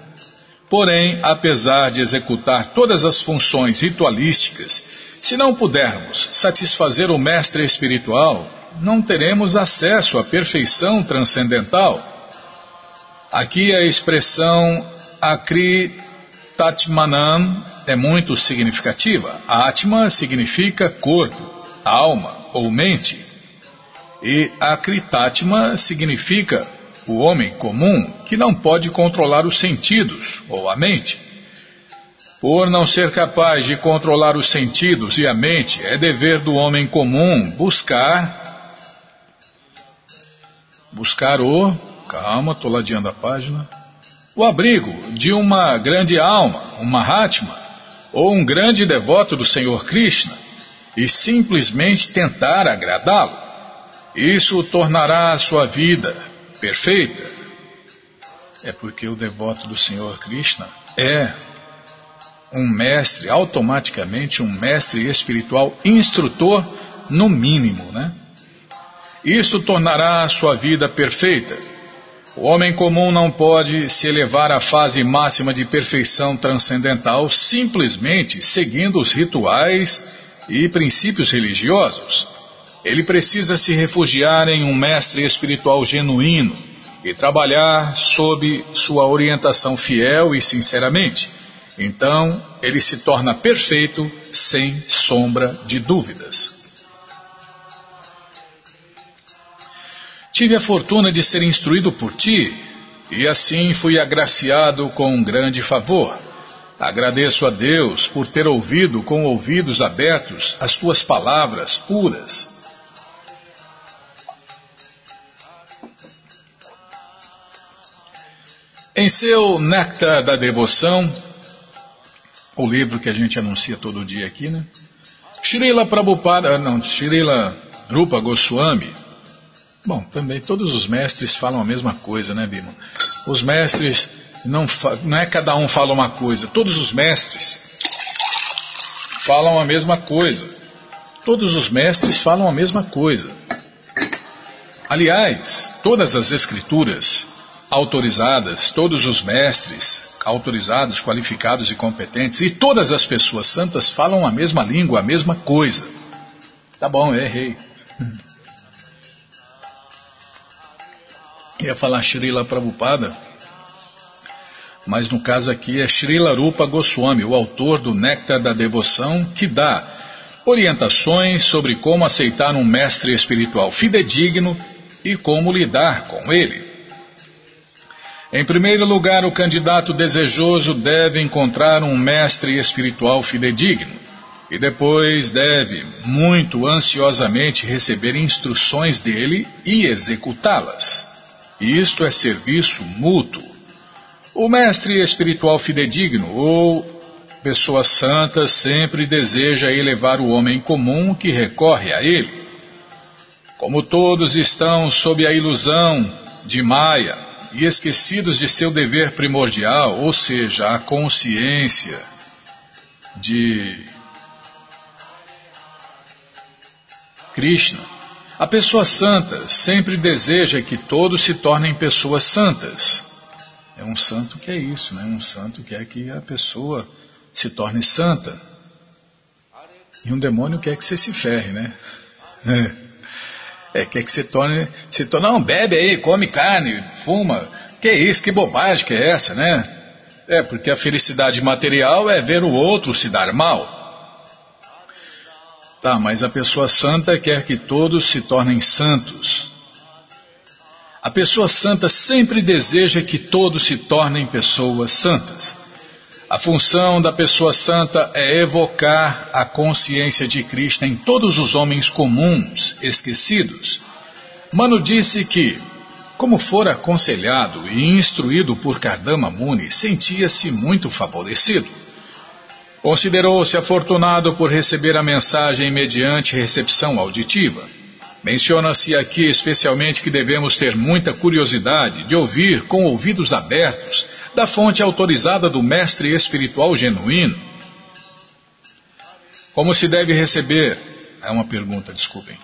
Porém, apesar de executar todas as funções ritualísticas, se não pudermos satisfazer o mestre espiritual, não teremos acesso à perfeição transcendental. Aqui a expressão Akri Tatmanam é muito significativa. Atma significa corpo, alma ou mente. E Akritatma significa o homem comum que não pode controlar os sentidos ou a mente. Por não ser capaz de controlar os sentidos e a mente, é dever do homem comum buscar buscar o calma, estou ladeando a página o abrigo de uma grande alma, uma Mahatma, ou um grande devoto do Senhor Krishna, e simplesmente tentar agradá-lo. Isso tornará a sua vida perfeita. É porque o devoto do Senhor Krishna é um mestre, automaticamente um mestre espiritual instrutor, no mínimo, né? Isso tornará a sua vida perfeita. O homem comum não pode se elevar à fase máxima de perfeição transcendental simplesmente seguindo os rituais e princípios religiosos. Ele precisa se refugiar em um mestre espiritual genuíno e trabalhar sob sua orientação fiel e sinceramente. Então, ele se torna perfeito sem sombra de dúvidas. Tive a fortuna de ser instruído por ti e assim fui agraciado com um grande favor. Agradeço a Deus por ter ouvido com ouvidos abertos as tuas palavras puras. Em seu Néctar da Devoção, o livro que a gente anuncia todo dia aqui, né? Srila Prabhupada, não, Srila Rupa Goswami. Bom, também todos os mestres falam a mesma coisa, né, Bima? Os mestres, não, não é cada um fala uma coisa, todos os mestres falam a mesma coisa. Todos os mestres falam a mesma coisa. Aliás, todas as escrituras autorizadas, todos os mestres autorizados, qualificados e competentes, e todas as pessoas santas falam a mesma língua, a mesma coisa. Tá bom, errei. Ia falar Srila Prabhupada, mas no caso aqui é Srila Rupa Goswami, o autor do Néctar da Devoção, que dá orientações sobre como aceitar um mestre espiritual fidedigno e como lidar com ele. Em primeiro lugar, o candidato desejoso deve encontrar um mestre espiritual fidedigno e depois deve, muito ansiosamente, receber instruções dele e executá-las. Isto é serviço mútuo. O mestre espiritual fidedigno ou pessoa santa sempre deseja elevar o homem comum que recorre a ele. Como todos estão sob a ilusão de Maya, e esquecidos de seu dever primordial, ou seja, a consciência de Krishna. A pessoa santa sempre deseja que todos se tornem pessoas santas. É um santo que é isso, né? Um santo quer que a pessoa se torne santa. E um demônio quer que você se ferre, né? É. É, quer que você torne, se torne, não, bebe aí, come carne, fuma. Que isso, que bobagem que é essa, né? É, porque a felicidade material é ver o outro se dar mal. Tá, mas a pessoa santa quer que todos se tornem santos. A pessoa santa sempre deseja que todos se tornem pessoas santas. A função da pessoa santa é evocar a consciência de Krishna em todos os homens comuns, esquecidos. Mano disse que, como fora aconselhado e instruído por Kardama Muni, sentia-se muito favorecido. Considerou-se afortunado por receber a mensagem mediante recepção auditiva. Menciona-se aqui especialmente que devemos ter muita curiosidade de ouvir com ouvidos abertos da fonte autorizada do mestre espiritual genuíno. Como se deve receber? É uma pergunta, desculpem.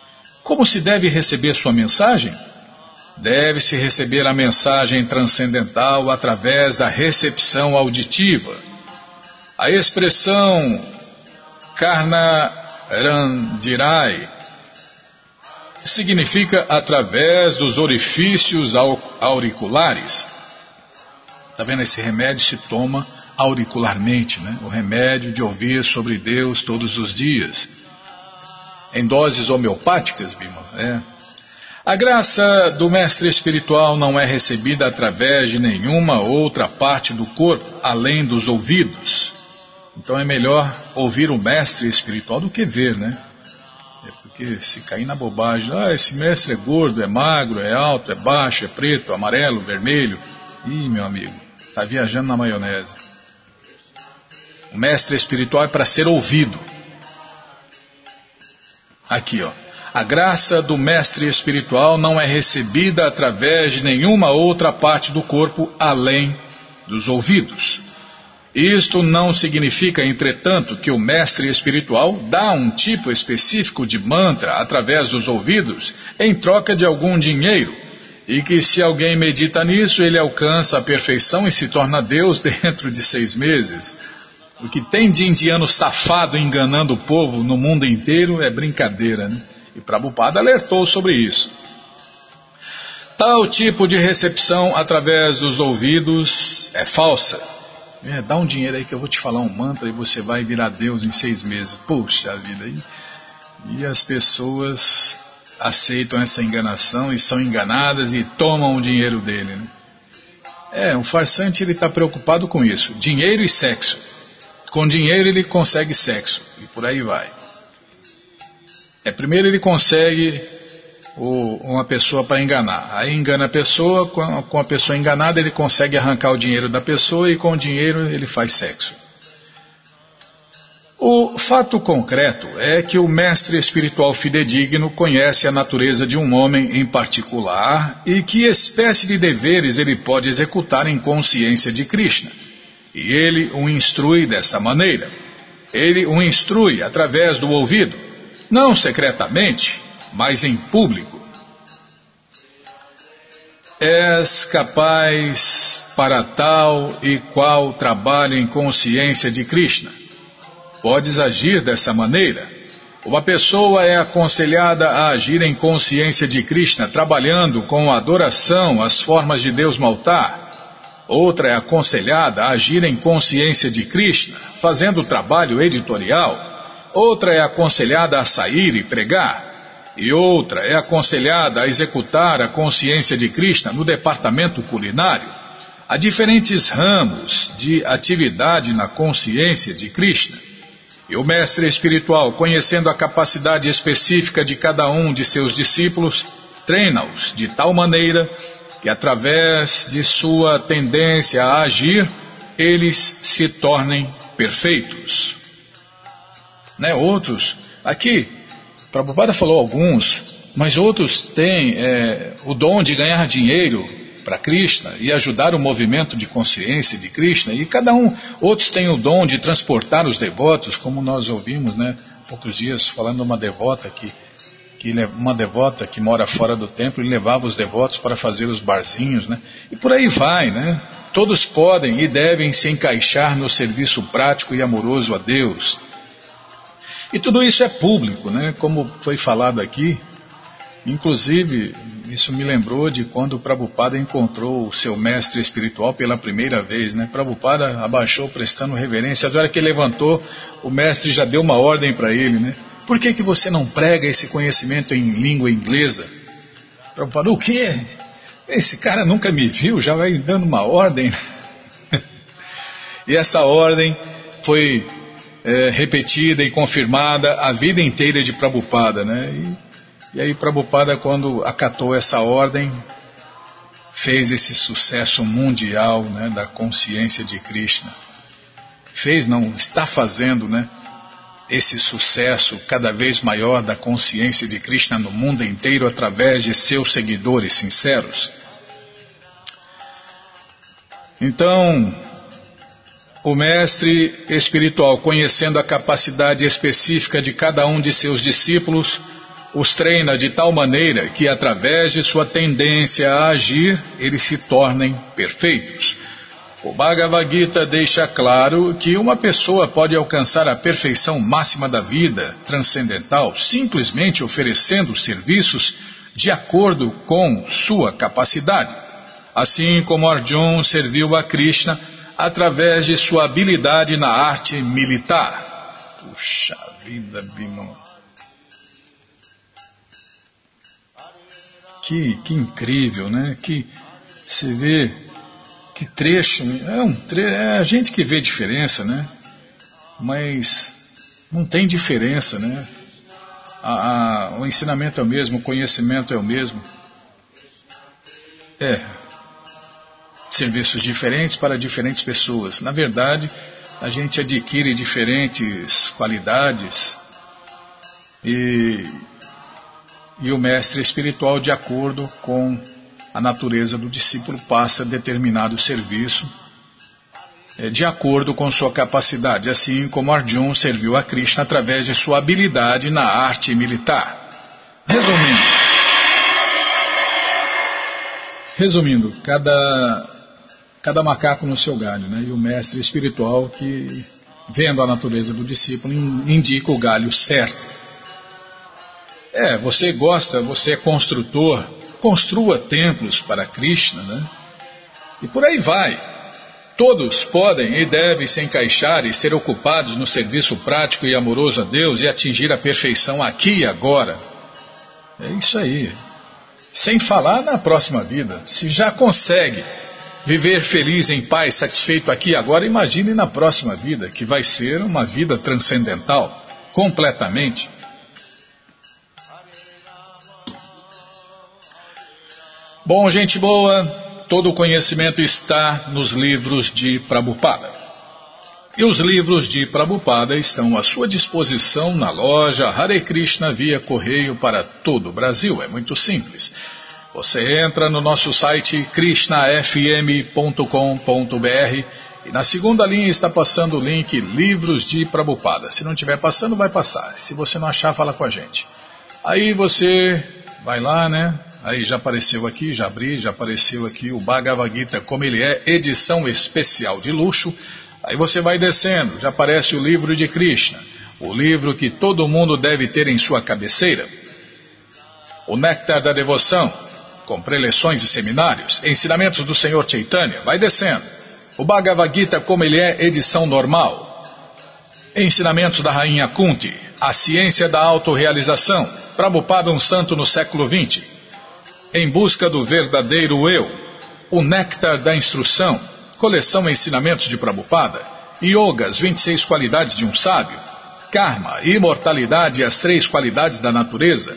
Como se deve receber sua mensagem? Deve-se receber a mensagem transcendental através da recepção auditiva. A expressão Karna Randirai significa através dos orifícios auriculares. Está vendo? Esse remédio se toma auricularmente, né? O remédio de ouvir sobre Deus todos os dias. Em doses homeopáticas, Bima. É. A graça do mestre espiritual não é recebida através de nenhuma outra parte do corpo, além dos ouvidos. Então é melhor ouvir o mestre espiritual do que ver, né? É porque se cair na bobagem, ah, esse mestre é gordo, é magro, é alto, é baixo, é preto, amarelo, vermelho. Ih, meu amigo, está viajando na maionese. O mestre espiritual é para ser ouvido. Aqui, ó. A graça do mestre espiritual não é recebida através de nenhuma outra parte do corpo além dos ouvidos. Isto não significa, entretanto, que o mestre espiritual dá um tipo específico de mantra através dos ouvidos em troca de algum dinheiro, e que se alguém medita nisso, ele alcança a perfeição e se torna Deus dentro de seis meses. O que tem de indiano safado enganando o povo no mundo inteiro é brincadeira, né? E Prabhupada alertou sobre isso. Tal tipo de recepção através dos ouvidos é falsa é, dá um dinheiro aí que eu vou te falar um mantra e você vai virar Deus em seis meses. Puxa vida. E, e as pessoas aceitam essa enganação e são enganadas e tomam o dinheiro dele. Né? É, um farsante ele está preocupado com isso. Dinheiro e sexo. Com dinheiro ele consegue sexo. E por aí vai. É, primeiro ele consegue o, uma pessoa para enganar. Aí engana a pessoa, com a, pessoa enganada ele consegue arrancar o dinheiro da pessoa e com o dinheiro ele faz sexo. O fato concreto é que o mestre espiritual fidedigno conhece a natureza de um homem em particular e que espécie de deveres ele pode executar em consciência de Krishna. E ele o instrui dessa maneira. Ele o instrui através do ouvido, não secretamente, mas em público. És capaz para tal e qual trabalho em consciência de Krishna. Podes agir dessa maneira. Uma pessoa é aconselhada a agir em consciência de Krishna, trabalhando com adoração às formas de Deus no altar. Outra é aconselhada a agir em consciência de Krishna, fazendo trabalho editorial. Outra é aconselhada a sair e pregar e outra é aconselhada a executar a consciência de Krishna no departamento culinário. Há diferentes ramos de atividade na consciência de Krishna. E o mestre espiritual, conhecendo a capacidade específica de cada um de seus discípulos, treina-os de tal maneira que, através de sua tendência a agir, eles se tornem perfeitos. Né? Outros, aqui, Prabhupada falou alguns, mas outros têm é, o dom de ganhar dinheiro para Krishna e ajudar o movimento de consciência de Krishna, e cada um, outros têm o dom de transportar os devotos, como nós ouvimos, né, poucos dias falando uma devota que, que uma devota que mora fora do templo e levava os devotos para fazer os barzinhos, né, e por aí vai, né. Todos podem e devem se encaixar no serviço prático e amoroso a Deus. E tudo isso é público, né? Como foi falado aqui. Inclusive, isso me lembrou de quando o Prabhupada encontrou o seu mestre espiritual pela primeira vez, né? Prabhupada abaixou prestando reverência. Agora que ele levantou, o mestre já deu uma ordem para ele, né? Por que, que você não prega esse conhecimento em língua inglesa? Prabhupada, o quê? esse cara nunca me viu, já vai dando uma ordem. e essa ordem foi é, repetida e confirmada a vida inteira de Prabhupada, né? E, e aí Prabhupada, quando acatou essa ordem, fez esse sucesso mundial né, da consciência de Krishna. Fez, não, está fazendo, né? Esse sucesso cada vez maior da consciência de Krishna no mundo inteiro através de seus seguidores sinceros. Então, o mestre espiritual, conhecendo a capacidade específica de cada um de seus discípulos, os treina de tal maneira que, através de sua tendência a agir, eles se tornem perfeitos. O Bhagavad Gita deixa claro que uma pessoa pode alcançar a perfeição máxima da vida transcendental simplesmente oferecendo serviços de acordo com sua capacidade. Assim como Arjun serviu a Krishna através de sua habilidade na arte militar. Puxa vida, Bimão. Que, que incrível, né? Que você vê que trecho. É, um tre é a gente que vê diferença, né? Mas não tem diferença, né? A, a, o ensinamento é o mesmo, o conhecimento é o mesmo. É. Serviços diferentes para diferentes pessoas. Na verdade, a gente adquire diferentes qualidades e e o mestre espiritual, de acordo com a natureza do discípulo, passa determinado serviço é, de acordo com sua capacidade, assim como Arjun serviu a Krishna através de sua habilidade na arte militar. Resumindo, resumindo, cada cada macaco no seu galho, né? E o mestre espiritual que, vendo a natureza do discípulo, indica o galho certo. É, você gosta, você é construtor, construa templos para Krishna, né? E por aí vai. Todos podem e devem se encaixar e ser ocupados no serviço prático e amoroso a Deus e atingir a perfeição aqui e agora. É isso aí. Sem falar na próxima vida. Se já consegue viver feliz, em paz, satisfeito aqui agora, imagine na próxima vida, que vai ser uma vida transcendental, completamente. Bom, gente boa, todo o conhecimento está nos livros de Prabhupada. E os livros de Prabhupada estão à sua disposição na loja Hare Krishna via correio para todo o Brasil. É muito simples. Você entra no nosso site krishnafm.com.br e na segunda linha está passando o link Livros de Prabhupada. Se não estiver passando, vai passar. Se você não achar, fala com a gente. Aí você vai lá, né? Aí já apareceu aqui, já abri, já apareceu aqui o Bhagavad Gita como ele é, edição especial de luxo. Aí você vai descendo, já aparece o livro de Krishna, o livro que todo mundo deve ter em sua cabeceira. O Néctar da Devoção, com preleções e seminários, ensinamentos do Senhor Chaitanya, vai descendo. O Bhagavad Gita como ele é, edição normal. Ensinamentos da Rainha Kunti, a ciência da autorrealização, Prabhupada um santo no século XX. Em busca do verdadeiro eu, o néctar da instrução, coleção Ensinamentos de Prabhupada, Yoga, as 26 qualidades de um sábio, Karma, imortalidade e as três qualidades da natureza,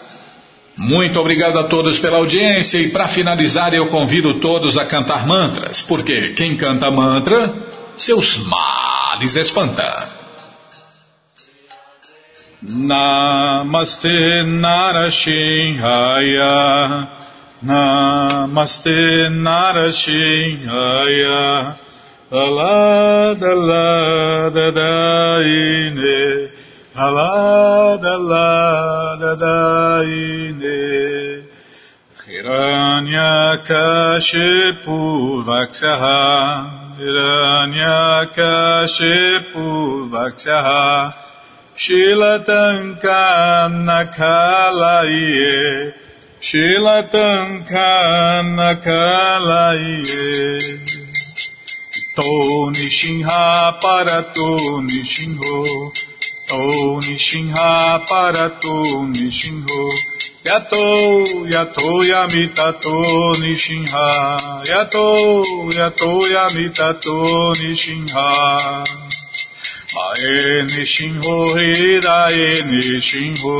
Muito obrigado a todos pela audiência e para finalizar eu convido todos a cantar mantras, porque quem canta mantra, seus males espanta. Namaste Narashinhaya Namaste Narashinhaya Alada Lada Daine Alada Lada Daine Hiranyakashipu Vaksyaha Hiranyakashipu Vaksyaha Shilatanka Nakalaye Shilatanka Nakalaye To Nishinha Parato Nishinho To Nishinha Parato Nishinho Yato, yato yamitato nishinha. Yato, yato yamitato nishinha. Ae nishinho hidae nishinho.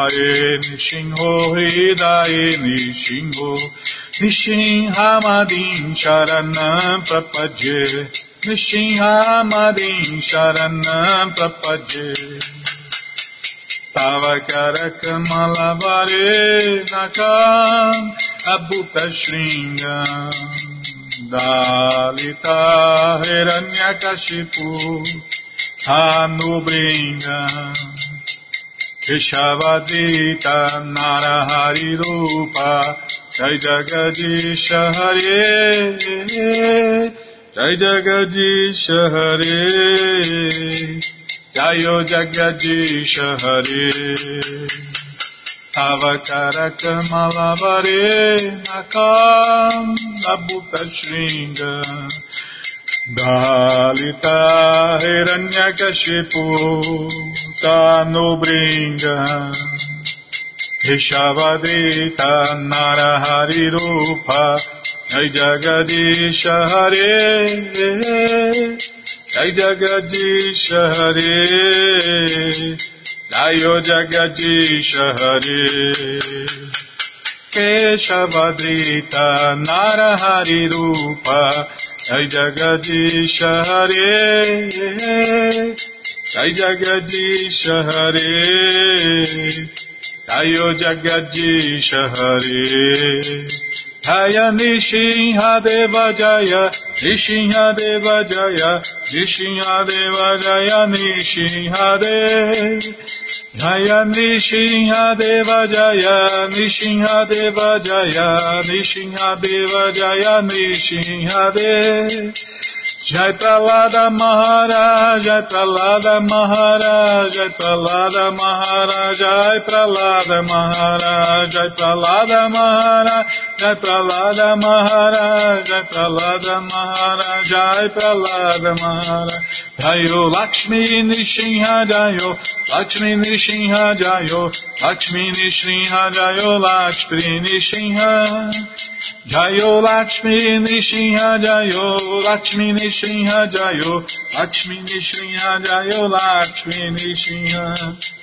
Ae nishinho hidae nishinho. Nishinha madin sharanam prapadye. नृसिंहामरीं शरणं प्रपद्ये तव करकमलवरे नकाम् अभूतशृङ्गम् दालिता हिरण्यकशिपु हानुभृङ्गम् विषवदीता नारहरिरूपा जय जगदीश हरे Jai Jagadisha Hare Jayo Jagadisha Hare Avakarakamalabare Nakam Nabhuta Shringa Dalita Hiranyakashipu Tanubringa Vishavadita Narahari Rupa Jai Jagadish Hare Jai Hare Jaiyo Jagadish Hare Keshavadita Narahari Rupa Jai Jagadish Hare Jagadish Hare Jayo Jagadish Hare. Jaya Nishinha Deva Jaya Nishinha Deva Jaya Nishinha Deva Jaya Nishinha Deva Jaya Nishinha Deva Jaya Nishinha Deva Jaya Nishinha Deva Jaya Nishinha Deva Jai Pralada Maharaj, Jai Pralada Maharaj, Jai Pralada Maharaj, Jai Pralada Maharaj, Jai Pralada Maharaj, Jai Pralada Maharaj, Jai Pralada Maharaj, Jai Pralada Maharaj. Jayo Lakshmi Nishinha Jayo, Lakshmi Nishinha Jayo, Lakshmi Nishinha Jayo, Lakshmi Nishinha. Jayo Lakshmi Nishinha Jayo, Lakshmi Nishinha Jayo, Lakshmi Nishinha Jayo, Lakshmi Nishinha.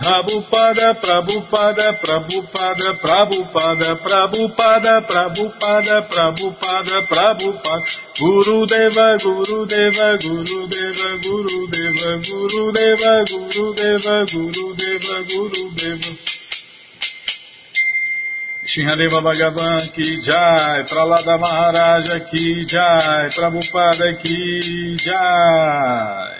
Prabhupada, Prabhupada, Prabhupada, Prabhupada, Prabhupada, Prabhupada, Prabhupada, Prabhupada, Guru Deva, Guru Deva, Guru Deva, Guru Deva, Guru Deva, Guru Deva, Guru Deva, Guru Deva. Shinhadeva Bhagavan ki jai, Pralada Maharaja ki jai, Prabhupada ki jai.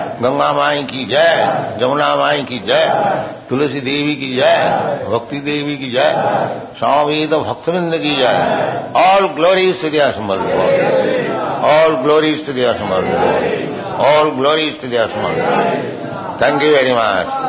Ganga माई की जय जमुना माई की जय, तुलसी देवी की जय, भक्ति देवी की जय स्वामी तो भक्तविंद की जय। ऑल ग्लोरी स्थितिया समर्पित ऑल ग्लोरी स्थितिया समर्पित ऑल ग्लोरी स्थितिया समर्पित थैंक यू वेरी मच